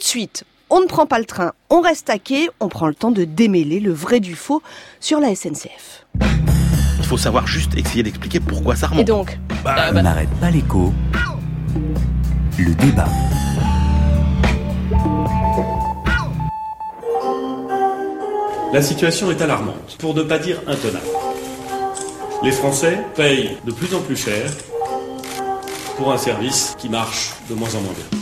de suite, on ne prend pas le train, on reste à quai, on prend le temps de démêler le vrai du faux sur la SNCF. Il faut savoir juste essayer d'expliquer pourquoi ça remonte. Et donc On n'arrête pas l'écho. Le débat. La situation est alarmante, pour ne pas dire intenable. Les Français payent de plus en plus cher pour un service qui marche de moins en moins bien.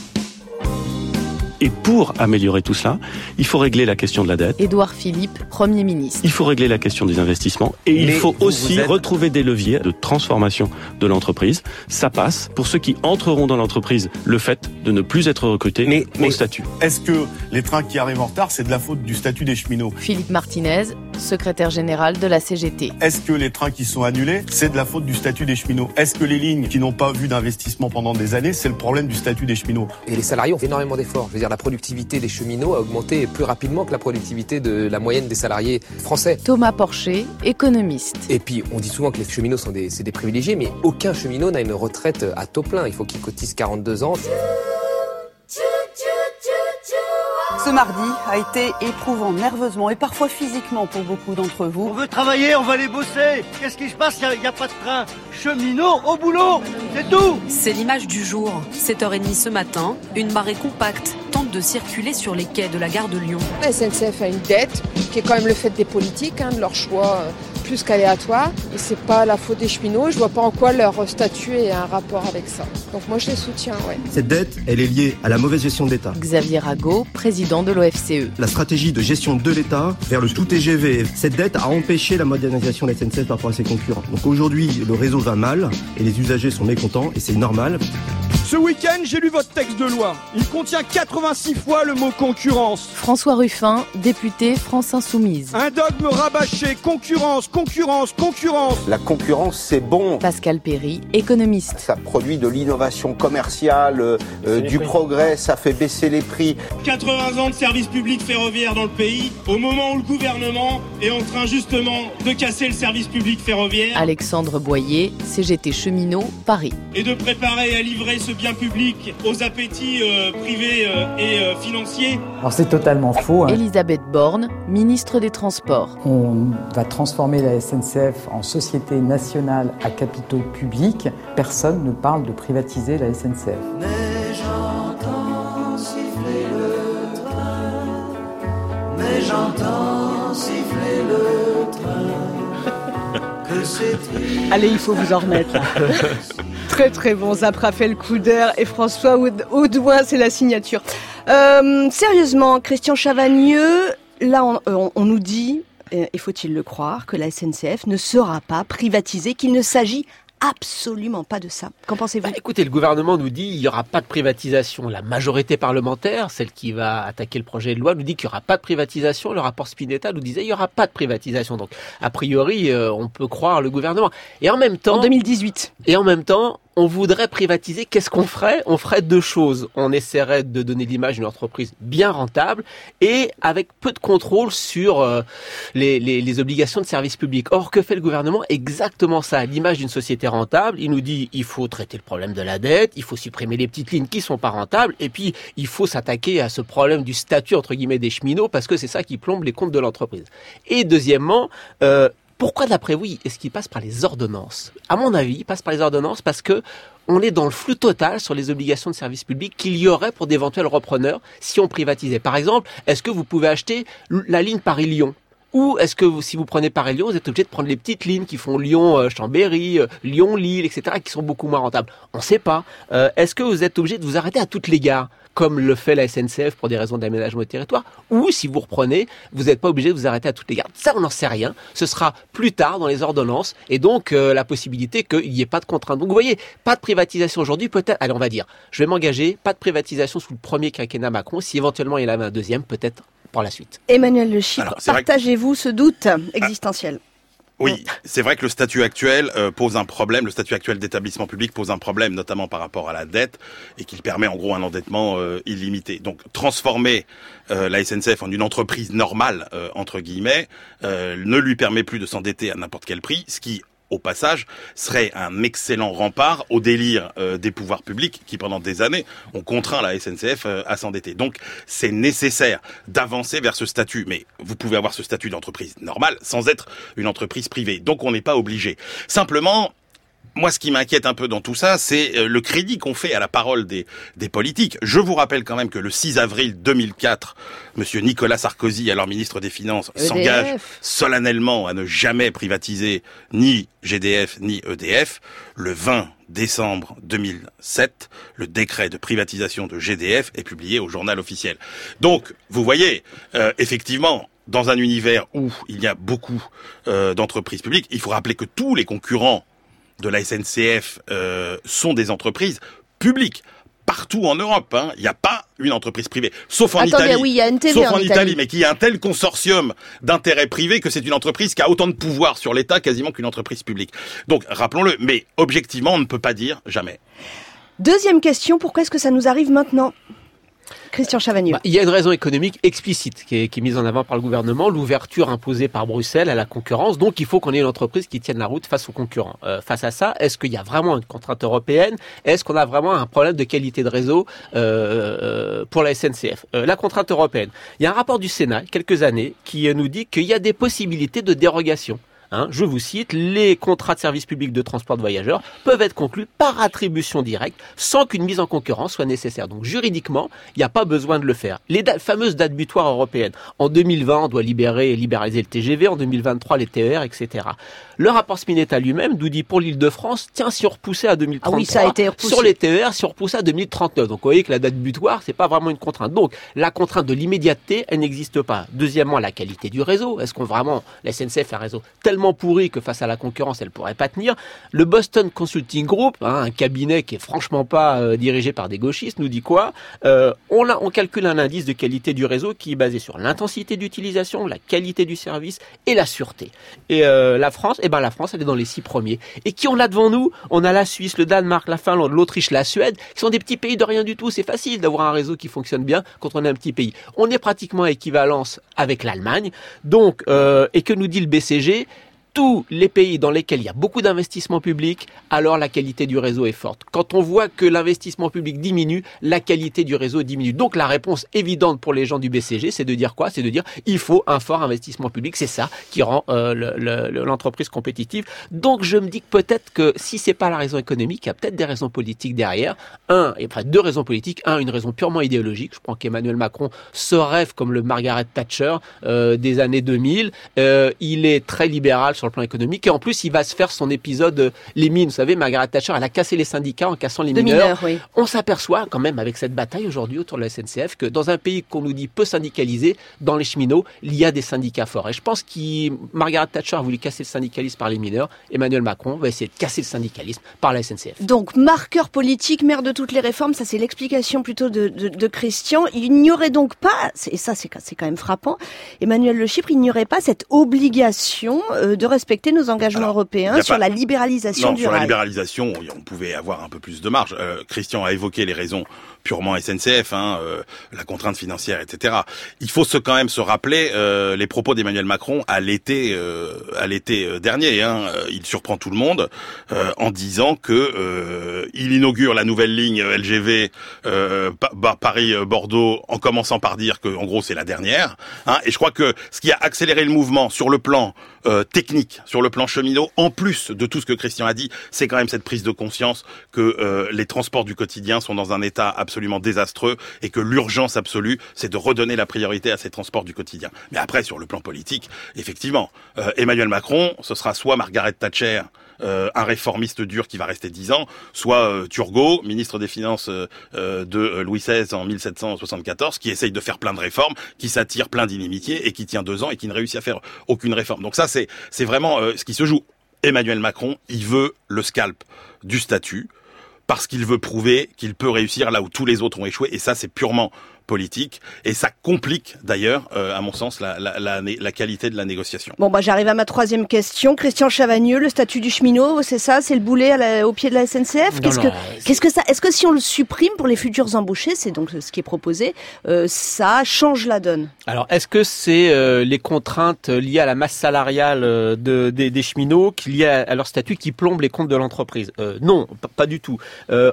Et pour améliorer tout cela, il faut régler la question de la dette. Édouard Philippe, Premier ministre. Il faut régler la question des investissements et Mais il faut vous, aussi vous êtes- retrouver des leviers de transformation de l'entreprise. Ça passe pour ceux qui entreront dans l'entreprise le fait de ne plus être recrutés Mais- au mais- statut. Est-ce que les trains qui arrivent en retard, c'est de la faute du statut des cheminots? Philippe Martinez, secrétaire général de la CGT. Est-ce que les trains qui sont annulés, c'est de la faute du statut des cheminots Est-ce que les lignes qui n'ont pas vu d'investissement pendant des années, c'est le problème du statut des cheminots Et les salariés ont fait énormément d'efforts. Je veux dire, la productivité des cheminots a augmenté plus rapidement que la productivité de la moyenne des salariés français. Thomas Porcher, économiste. Et puis, on dit souvent que les cheminots sont des, c'est des privilégiés, mais aucun cheminot n'a une retraite à taux plein. Il faut qu'il cotise 42 ans. Ce mardi a été éprouvant nerveusement et parfois physiquement pour beaucoup d'entre On vous. veut travailler, on va aller bosser. Qu'est-ce qui se passe? Il n'y a, pas de train. Cheminot au boulot, c'est tout. C'est l'image du jour. 7h30 ce matin, une marée compacte tente de circuler sur les quais de la gare de Lyon. La SNCF a une dette qui est quand même le fait des politiques, hein, de leur choix euh, plus qu'aléatoire. Et c'est pas la faute des cheminots. Je vois pas en quoi leur statut est un rapport avec ça. Donc moi je les soutiens, ouais. Cette dette, elle est liée à la mauvaise gestion de l'État. Xavier Rago, président de l'OFCE. La stratégie de gestion de l'État vers le tout TGV. Cette dette a empêché la modernisation de la SNCF par rapport à ses concurrents. Donc aujourd'hui, le réseau va mal et les usagers sont mécontents et c'est normal. Ce week-end, j'ai lu votre texte de loi. Il contient 86 fois le mot concurrence. François Ruffin, député France Insoumise. Un dogme rabâché. Concurrence, concurrence, concurrence. La concurrence, c'est bon. Pascal Perry, économiste. Ça produit de l'innovation commerciale, euh, euh, du progrès, ça fait baisser les prix. 80 ans de service public ferroviaire dans le pays, au moment où le gouvernement est en train justement de casser le service public ferroviaire Alexandre Boyer, CGT cheminot, Paris. et de préparer à livrer ce bien public aux appétits euh, privés euh, et euh, financiers. Alors c'est totalement faux. hein. Elisabeth Borne, ministre des Transports. On va transformer la SNCF en société nationale à capitaux publics. Personne ne parle de privatiser la SNCF. Mais j'entends siffler le train. Mais j'entends siffler le train. Que c'est triste. Allez, il faut vous en remettre. là. très très bon, le coup d'air et François Aud- Audouin, c'est la signature. Euh, sérieusement, Christian Chavagneux, là on, on- on nous dit, euh, et faut-il le croire, que la SNCF ne sera pas privatisée, qu'il ne s'agit absolument pas de ça? Qu'en pensez-vous? Bah, écoutez, le gouvernement nous dit il n'y aura pas de privatisation. La majorité parlementaire, celle qui va attaquer le projet de loi, nous dit qu'il n'y aura pas de privatisation. Le rapport Spinetta nous disait il n'y aura pas de privatisation. Donc, a priori, euh, on peut croire le gouvernement. Et en même temps, En 2018. et en même temps, on voudrait privatiser. Qu'est-ce qu'on ferait? On ferait deux choses. On essaierait de donner l'image d'une entreprise bien rentable et avec peu de contrôle sur euh, les, obligations de service public. Or, que fait le gouvernement? Exactement ça. L'image d'une société rentable. Il nous dit il faut traiter le problème de la dette, il faut supprimer les petites lignes qui sont pas rentables, et puis il faut s'attaquer à ce problème du statut entre guillemets des cheminots parce que c'est ça qui plombe les comptes de l'entreprise. Et deuxièmement. Euh, pourquoi, d'après vous, est-ce qu'il passe par les ordonnances? À mon avis, il passe par les ordonnances parce que on est dans le flou total sur les obligations de service public qu'il y aurait pour d'éventuels repreneurs si on privatisait. Par exemple, est-ce que vous pouvez acheter la ligne Paris-Lyon? Ou est-ce que si vous prenez Paris-Lyon, vous êtes obligé de prendre les petites lignes qui font Lyon-Chambéry, Lyon-Lille, etc., qui sont beaucoup moins rentables? On ne sait pas. Euh, est-ce que vous êtes obligé de vous arrêter à toutes les gares? Comme le fait la SNCF pour des raisons d'aménagement du territoire, ou si vous reprenez, vous n'êtes pas obligé de vous arrêter à toutes les gares. Ça, on n'en sait rien. Ce sera plus tard dans les ordonnances, et donc euh, la possibilité qu'il n'y ait pas de contrainte. Donc vous voyez, pas de privatisation aujourd'hui, peut-être, allez, on va dire, je vais m'engager, pas de privatisation sous le premier quinquennat Macron, si éventuellement il y en avait un deuxième, peut-être par la suite. Emmanuel Le Chypre, que- partagez-vous ce doute existentiel? Oui, c'est vrai que le statut actuel euh, pose un problème, le statut actuel d'établissement public pose un problème, notamment par rapport à la dette, et qu'il permet en gros un endettement euh, illimité. Donc transformer euh, la SNCF en une entreprise normale, euh, entre guillemets, euh, ne lui permet plus de s'endetter à n'importe quel prix, ce qui au passage, serait un excellent rempart au délire euh, des pouvoirs publics qui, pendant des années, ont contraint la SNCF euh, à s'endetter. Donc, c'est nécessaire d'avancer vers ce statut. Mais vous pouvez avoir ce statut d'entreprise normale sans être une entreprise privée. Donc, on n'est pas obligé. Simplement, moi, ce qui m'inquiète un peu dans tout ça, c'est euh, le crédit qu'on fait à la parole des, des politiques. Je vous rappelle quand même que le 6 avril 2004, Monsieur Nicolas Sarkozy, alors ministre des Finances, EDF. s'engage solennellement à ne jamais privatiser ni GDF ni EDF. Le 20 décembre 2007, le décret de privatisation de GDF est publié au journal officiel. Donc, vous voyez, euh, effectivement, dans un univers où il y a beaucoup euh, d'entreprises publiques, il faut rappeler que tous les concurrents de la SNCF euh, sont des entreprises publiques partout en Europe. hein. Il n'y a pas une entreprise privée, sauf en Italie. oui, il y a NTV sauf en en, Italie. Italie, mais qui a un tel consortium d'intérêts privés que c'est une entreprise qui a autant de pouvoir sur l'État quasiment qu'une entreprise publique. Donc rappelons-le, mais objectivement, on ne peut pas dire jamais. Deuxième question, pourquoi est-ce que ça nous arrive maintenant? Christian Chavagneux. Bah, il y a une raison économique explicite qui est, mise en avant par le gouvernement, l'ouverture imposée par Bruxelles à la concurrence. Donc il faut qu'on ait une entreprise qui tienne la route face aux concurrents. Euh, face à ça, est-ce qu'il y a vraiment une contrainte européenne? Est-ce qu'on a vraiment un problème de qualité de réseau euh, pour la SNCF Euh, La contrainte européenne. Il y a un rapport du Sénat, quelques années, qui nous dit qu'il y a des possibilités de dérogation. Hein, je vous cite, les contrats de service public de transport de voyageurs peuvent être conclus par attribution directe sans qu'une mise en concurrence soit nécessaire. Donc juridiquement, il n'y a pas besoin de le faire. Les da- fameuses dates butoirs européennes. En 2020, on doit libérer et libéraliser le TGV. En 2023, les TER, etc. Le rapport Spinetta lui-même nous dit pour l'Île-de-France, tiens, si on repoussait à 2033, Ah oui, ça a été repoussé. sur les TER, si on repoussait à 2039. Donc vous voyez que la date butoir, c'est pas vraiment une contrainte. Donc la contrainte de l'immédiateté, elle n'existe pas. Deuxièmement, la qualité du réseau. Est-ce qu'on vraiment, la SNCF un réseau tellement pourri que face à la concurrence, elle pourrait pas tenir Le Boston Consulting Group, hein, un cabinet qui est franchement pas euh, dirigé par des gauchistes, nous dit quoi? Euh, on, a, on calcule un indice de qualité du réseau qui est basé sur l'intensité d'utilisation, la qualité du service et la sûreté. Et euh, la France, eh ben la France, elle est dans les six premiers. Et qui on a devant nous? On a la Suisse, le Danemark, la Finlande, l'Autriche, la Suède, qui sont des petits pays de rien du tout. C'est facile d'avoir un réseau qui fonctionne bien quand on est un petit pays. On est pratiquement à équivalence avec l'Allemagne. Donc, et que nous dit le BCG tous les pays dans lesquels il y a beaucoup d'investissements publics, alors la qualité du réseau est forte. Quand on voit que l'investissement public diminue, la qualité du réseau diminue. Donc la réponse évidente pour les gens du BCG, c'est de dire quoi? C'est de dire il faut un fort investissement public. C'est ça qui rend euh, le- le- l'entreprise compétitive. Donc je me dis que peut-être que si c'est pas la raison économique, il y a peut-être des raisons politiques derrière. Un, et enfin deux raisons politiques. Un, une raison purement idéologique. Je pense qu'Emmanuel Macron se rêve comme le Margaret Thatcher euh, des années 2000. Euh, il est très libéral sur le plan économique et en plus il va se faire son épisode euh, les mines. Vous savez, Margaret Thatcher, elle a cassé les syndicats en cassant les De mineurs. mineurs, oui. On s'aperçoit quand même avec cette bataille aujourd'hui autour de la SNCF que dans un pays qu'on nous dit peu syndicalisé, dans les cheminots, il y a des syndicats forts. Et je pense que Margaret Thatcher a voulu casser le syndicalisme par les mineurs. Emmanuel Macron va essayer de casser le syndicalisme par la SNCF. Donc, marqueur politique, mère de toutes les réformes, ça c'est l'explication plutôt de, de, de Christian. Il n'y aurait donc pas, et ça c'est c'est quand même frappant, Emmanuel Le Chypre, il n'y aurait pas cette obligation euh, de respecter nos engagements européens sur pas- la libéralisation Non, du sur la rail. libéralisation, on pouvait avoir un peu plus de marge. Euh, Christian a évoqué les raisons purement SNCF, hein, euh, la contrainte financière, etc. Il faut se, quand même se rappeler euh, les propos d'Emmanuel Macron à l'été, euh, à l'été euh, dernier. Hein. Euh, Il surprend tout le monde euh, en disant que euh, il inaugure la nouvelle ligne LGV euh, Paris-Bordeaux en commençant par dire que, en gros, c'est la dernière. Hein. Et je crois que ce qui a accéléré le mouvement sur le plan euh, sur le plan cheminot, en plus de tout ce que Christian a dit, c'est quand même cette prise de conscience que euh, les transports du quotidien sont dans un état absolument désastreux et que l'urgence absolue, c'est de redonner la priorité à ces transports du quotidien. Mais après, sur le plan politique, effectivement, euh, Emmanuel Macron, ce sera soit Margaret Thatcher, euh, un réformiste dur qui va rester dix ans, soit euh, Turgot, ministre des Finances euh, euh, de euh, Louis XVI en 1774, qui essaye de faire plein de réformes, qui s'attire plein d'inimitiés et qui tient deux ans et qui ne réussit à faire aucune réforme. Donc ça, c'est c'est vraiment euh, ce qui se joue. Emmanuel Macron, il veut le scalp du statut parce qu'il veut prouver qu'il peut réussir là où tous les autres ont échoué. Et ça, c'est purement politique et ça complique d'ailleurs, euh, à mon sens, la, la, la, la, qualité de la négociation. Bon, bah j'arrive à ma troisième question. Christian Chavagneux, le statut du cheminot, c'est ça, c'est le boulet à la, au pied de la SNCF. Qu'est-ce que, qu'est-ce que ça Est-ce que si on le supprime pour les futurs embauchés, c'est donc ce qui est proposé, euh, ça change la donne? Alors, est-ce que c'est euh, les contraintes liées à la masse salariale euh, de, des, des cheminots, qui liées à, à, leur statut, qui plombent les comptes de l'entreprise? Non, pas du tout.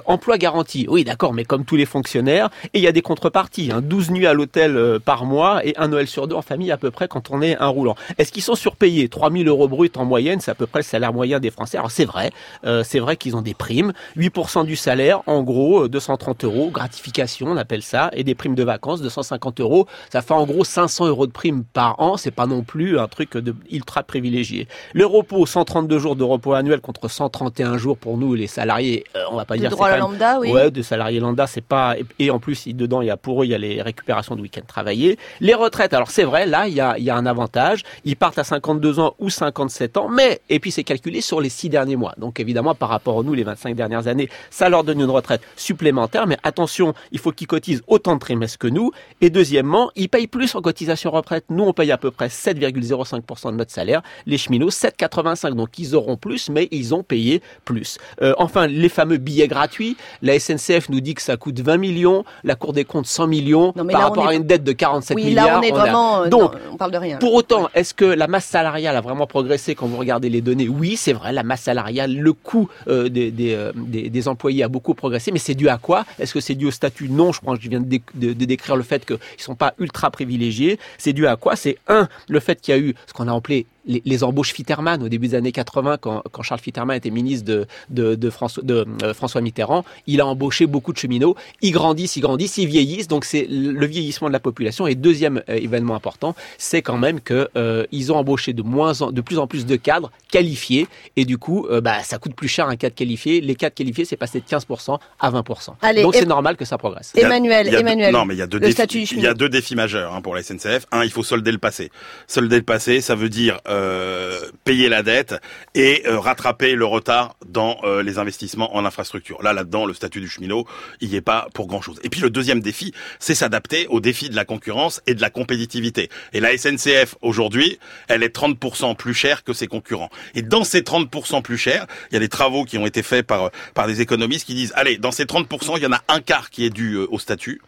emploi garanti, oui, d'accord, mais comme tous les fonctionnaires, et il y a des contreparties. Hein, 12 nuits à l'hôtel par mois et un Noël sur deux en famille à peu près quand on est un roulant. Est-ce qu'ils sont surpayés? 3000 euros brut en moyenne, c'est à peu près le salaire moyen des Français. Alors c'est vrai, euh, c'est vrai qu'ils ont des primes, 8% du salaire, en gros 230 euros, gratification on appelle ça, et des primes de vacances 250 euros. Ça fait en gros 500 euros de primes par an. C'est pas non plus un truc de ultra privilégié. Le repos, 132 jours de repos annuel contre 131 jours pour nous les salariés. Euh, on va pas de dire droit à lambda, oui. Ouais, de salariés lambda, c'est pas et en plus dedans il y a pour eux il y a les récupérations de week-end travaillés. Les retraites, alors c'est vrai, là il y a, y a un avantage. Ils partent à 52 ans ou 57 ans, mais et puis c'est calculé sur les six derniers mois. Donc évidemment par rapport à nous les 25 dernières années, ça leur donne une retraite supplémentaire. Mais attention, il faut qu'ils cotisent autant de trimestres que nous. Et deuxièmement, ils payent plus en cotisation retraite. Nous on paye à peu près 7,05% de notre salaire. Les cheminots 7,85. Donc ils auront plus, mais ils ont payé plus. Euh, enfin les fameux billets gratuits. La SNCF nous dit que ça coûte 20 millions. La Cour des comptes 100 millions. Non, par rapport est... à une dette de 47 oui, milliards. Là, on est vraiment. A... Donc, non, on parle de rien. Pour autant, est-ce que la masse salariale a vraiment progressé quand vous regardez les données? Oui, c'est vrai, la masse salariale, le coût euh, des, des, euh, des, des, employés a beaucoup progressé, mais c'est dû à quoi? Est-ce que c'est dû au statut? Non, je crois que je viens de, dé de, de décrire le fait qu'ils ne sont pas ultra privilégiés. C'est dû à quoi? C'est un, le fait qu'il y a eu ce qu'on a appelé les, les, embauches Fitterman au début des années 80, quand, quand Charles Fitterman était ministre de, de, de, François, de euh, François Mitterrand, il a embauché beaucoup de cheminots. Ils grandissent, ils grandissent, ils vieillissent. Donc c'est le vieillissement de la population. Et deuxième euh, événement important, c'est quand même que euh, ils ont embauché de moins en, de plus en plus de cadres qualifiés. Et du coup, euh, bah, ça coûte plus cher un cadre qualifié. Les cadres qualifiés, c'est passé de 15% à 20%. Allez, Donc c'est normal que ça progresse. Emmanuel, il y a, Emmanuel. Non, mais il y a deux le défis. Il y a deux défis majeurs hein, pour la SNCF. Un, il faut solder le passé. Solder le passé, ça veut dire euh, payer la dette et euh, rattraper le retard dans euh, les investissements en infrastructure. Là, là-dedans, le statut du cheminot, il n'y est pas pour grand-chose. Et puis le deuxième défi, c'est s'adapter aux défis de la concurrence et de la compétitivité. Et la SNCF, aujourd'hui, elle est 30% plus chère que ses concurrents. Et dans ces 30% plus chers, il y a des travaux qui ont été faits par, par des économistes qui disent, allez, dans ces 30%, il y en a un quart qui est dû au statut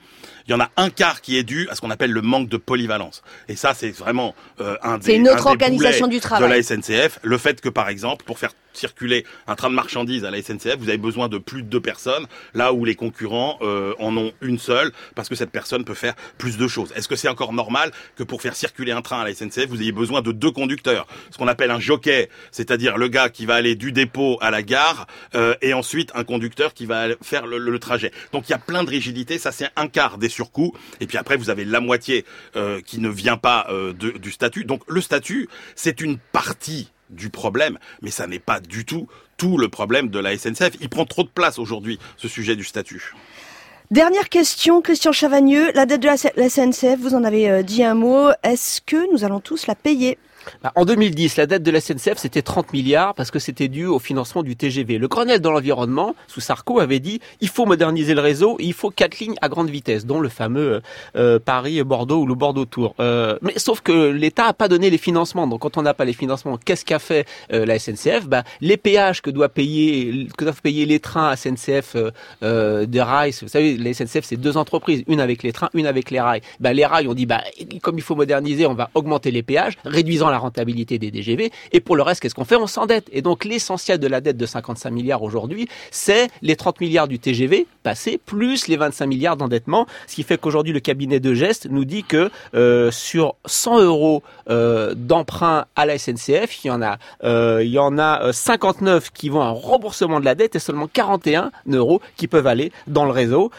il y en a un quart qui est dû à ce qu'on appelle le manque de polyvalence. Et ça, c'est vraiment euh, un des C'est une autre organisation du travail. de la SNCF. Le fait que, par exemple, pour faire circuler un train de marchandises à la SNCF, vous avez besoin de plus de deux personnes, là où les concurrents euh, en ont une seule, parce que cette personne peut faire plus de choses. Est-ce que c'est encore normal que pour faire circuler un train à la SNCF, vous ayez besoin de deux conducteurs? Ce qu'on appelle un jockey, c'est-à-dire le gars qui va aller du dépôt à la gare, euh, et ensuite un conducteur qui va faire le, le, trajet. Donc il y a plein de rigidités, ça c'est un quart des surcoûts, et puis après vous avez la moitié euh, qui ne vient pas euh, de, du statut. Donc le statut, c'est une partie du problème, mais ça n'est pas du tout tout le problème de la SNCF. Il prend trop de place aujourd'hui, ce sujet du statut. Dernière question, Christian Chavagneux. La dette de la SNCF, vous en avez euh, dit un mot. Est-ce que nous allons tous la payer? En 2010, la dette de la SNCF, c'était 30 milliards parce que c'était dû au financement du TGV. Le Grenelle dans l'environnement, sous Sarko, avait dit il faut moderniser le réseau, il faut quatre lignes à grande vitesse, dont le fameux euh, Paris-Bordeaux ou le Bordeaux-Tours. Euh, mais sauf que l'État n'a pas donné les financements. Donc quand on n'a pas les financements, qu'est-ce qu'a fait euh, la SNCF bah, Les péages que payer, que doivent payer les trains SNCF euh, de rails. Vous savez, la SNCF, c'est deux entreprises, une avec les trains, une avec les rails. Bah, les rails ont dit bah, comme il faut moderniser, on va augmenter les péages, réduisant la rentabilité des DGV. Et pour le reste, qu'est-ce qu'on fait? On s'endette. Et donc l'essentiel de la dette de 55 milliards aujourd'hui, c'est les 30 milliards du TGV passé plus les 25 milliards d'endettement. Ce qui fait qu'aujourd'hui, le cabinet de geste nous dit que euh, sur 100 euros euh, d'emprunt à la SNCF, il y en a, euh, il y en a 59 qui vont à un remboursement de la dette et seulement 41 euros qui peuvent aller dans le réseau.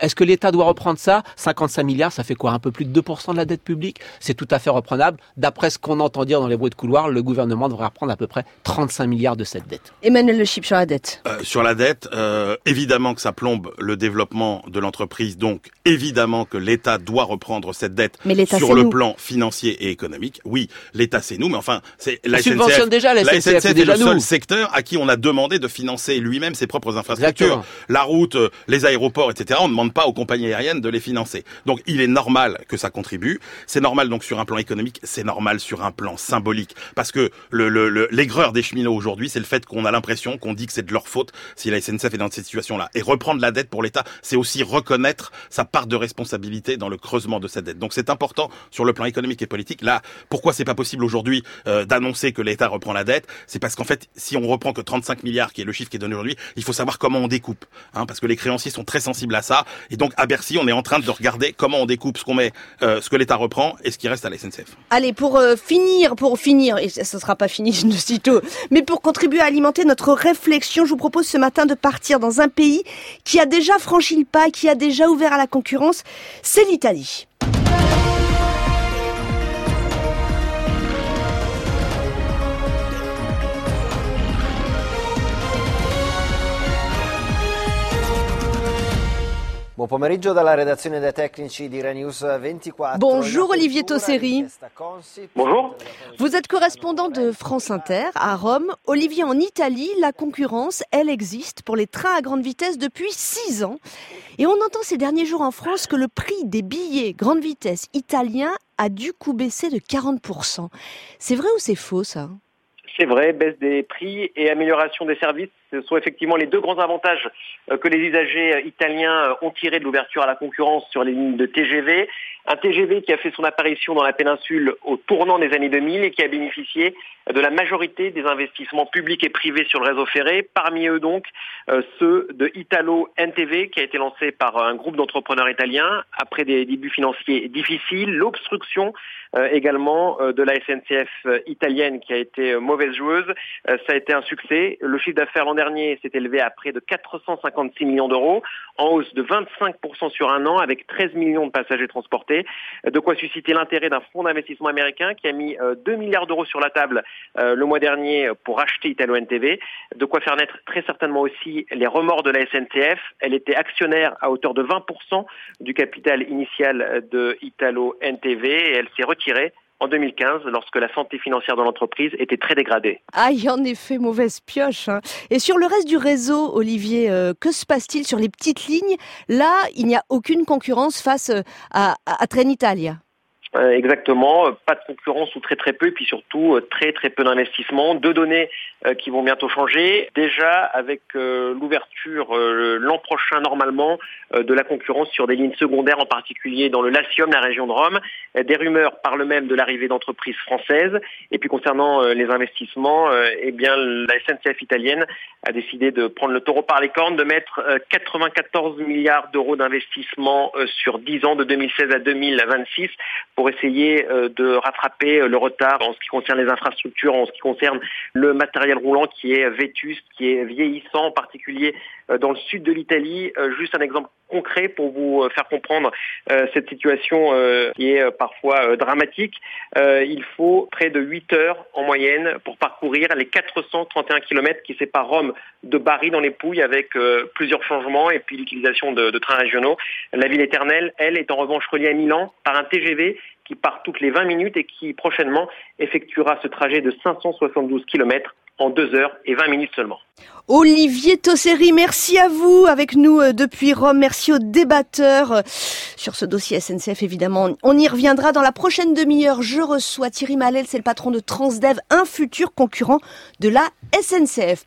Est-ce que l'État doit reprendre ça? 55 milliards, ça fait quoi? Un peu plus de 2% de la dette publique? C'est tout à fait reprenable. D'après ce qu'on entend dire dans les bruits de couloir, le gouvernement devrait reprendre à peu près 35 milliards de cette dette. Emmanuel Le Chip sur la dette. Euh, sur la dette, euh, évidemment que ça plombe le développement de l'entreprise, donc évidemment que l'État doit reprendre cette dette Mais l'État, sur le nous. plan financier et économique. Oui, l'État c'est nous, mais enfin, c'est la On subventionne déjà la SNCF, c'est est déjà le seul nous. secteur à qui on a demandé de financer lui-même ses propres infrastructures. Exactement. La route, euh, les aéroports, etc. On ne demande pas aux compagnies aériennes de les financer. Donc il est normal que ça contribue. C'est normal donc sur un plan économique, c'est normal sur un plan symbolique, parce que l'aigreur des cheminots aujourd'hui, c'est le fait qu'on a l'impression qu'on dit que c'est de leur faute si la SNCF est dans cette situation-là. Et reprendre la dette pour l'État, c'est aussi reconnaître sa part de responsabilité dans le creusement de cette dette. Donc c'est important sur le plan économique et politique. Là, pourquoi c'est pas possible aujourd'hui euh, d'annoncer que l'État reprend la dette? C'est parce qu'en fait, si on reprend que 35 milliards, qui est le chiffre qui est donné aujourd'hui, il faut savoir comment on découpe, hein, parce que les créanciers sont très sensibles à ça. Et donc à Bercy, on est en train de regarder comment on découpe ce qu'on met, euh, ce que l'État reprend et ce qui reste à la SNCF. Allez, pour euh, finir, pour finir, et ce ne sera pas fini de sitôt, mais pour contribuer à alimenter notre réflexion, je vous propose ce matin de partir dans un pays qui a déjà franchi le pas, qui a déjà ouvert à la concurrence, c'est l'Italie. Buon pomeriggio dalla redazione dei tecnici di Renews 24. Bonjour Olivier Tosseri. Bonjour. Vous êtes correspondant de France Inter à Rome. Olivier, en Italie, la concurrence, elle existe pour les trains à grande vitesse depuis six ans. Et on entend ces derniers jours en France que le prix des billets grande vitesse italiens a du coup baisser de 40%. C'est vrai ou c'est faux ça? C'est vrai, baisse des prix et amélioration des services, ce sont effectivement les deux grands avantages euh, que les usagers euh, italiens euh, ont tirés de l'ouverture à la concurrence sur les lignes de TGV. Un TGV qui a fait son apparition dans la péninsule au tournant des années 2000 et qui a bénéficié de la majorité des investissements publics et privés sur le réseau ferré, parmi eux donc euh, ceux de Italo NTV qui a été lancé par un groupe d'entrepreneurs italiens après des débuts financiers difficiles, l'obstruction euh, également euh, de la SNCF euh, italienne qui a été euh, mauvaise joueuse. Euh, ça a été un succès. Le chiffre d'affaires l'an dernier s'est élevé à près de 456 millions d'euros, en hausse de 25% sur un an avec 13 millions de passagers transportés. Euh, De quoi susciter l'intérêt d'un fonds d'investissement américain qui a mis euh, 2 milliards d'euros sur la table euh, le mois dernier pour acheter Italo NTV. De quoi faire naître très certainement aussi les remords de la SNCF. Elle était actionnaire à hauteur de 20% du capital initial de Italo NTV et elle s'est retirée en 2015 lorsque la santé financière de l'entreprise était très dégradée. Aïe, en effet, mauvaise pioche. hein. Et sur le reste du réseau, Olivier, euh, que se passe-t-il sur les petites lignes? Là, il n'y a aucune concurrence face euh, à, à, à Trenitalia. Euh, exactement, euh, pas de concurrence ou très très peu, et puis surtout euh, très très peu d'investissement. Deux données qui vont bientôt changer. Déjà avec l'ouverture l'an prochain normalement de la concurrence sur des lignes secondaires, en particulier dans le Latium, la région de Rome. Des rumeurs parlent même de l'arrivée d'entreprises françaises. Et puis concernant les investissements, eh bien la SNCF italienne a décidé de prendre le taureau par les cornes, de mettre euh, 94 milliards d'euros d'investissement sur 10 ans de 2016 à 2026 pour essayer euh, de rattraper euh, le retard en ce qui concerne les infrastructures, en ce qui concerne le matériel roulant qui est vétuste, qui est vieillissant, en particulier dans le sud de l'Italie. Euh, Juste un exemple concret pour vous euh, faire comprendre euh, cette situation euh, qui est euh, parfois euh, dramatique. Euh, Il faut près de 8 heures en moyenne pour parcourir les 431 km qui séparent Rome de Bari dans les Pouilles avec euh, plusieurs changements et puis l'utilisation de, de trains régionaux. La ville éternelle, elle, est en revanche reliée à Milan par un TGV qui part toutes les 20 minutes et qui prochainement effectuera ce trajet de 572 km en 2 heures et 20 minutes seulement. Olivier Tosseri, merci à vous avec nous euh, depuis Rome. Merci aux débatteurs euh, sur ce dossier SNCF évidemment. On y reviendra dans la prochaine demi-heure. Je reçois Thierry Malel, c'est le patron de Transdev, un futur concurrent de la SNCF.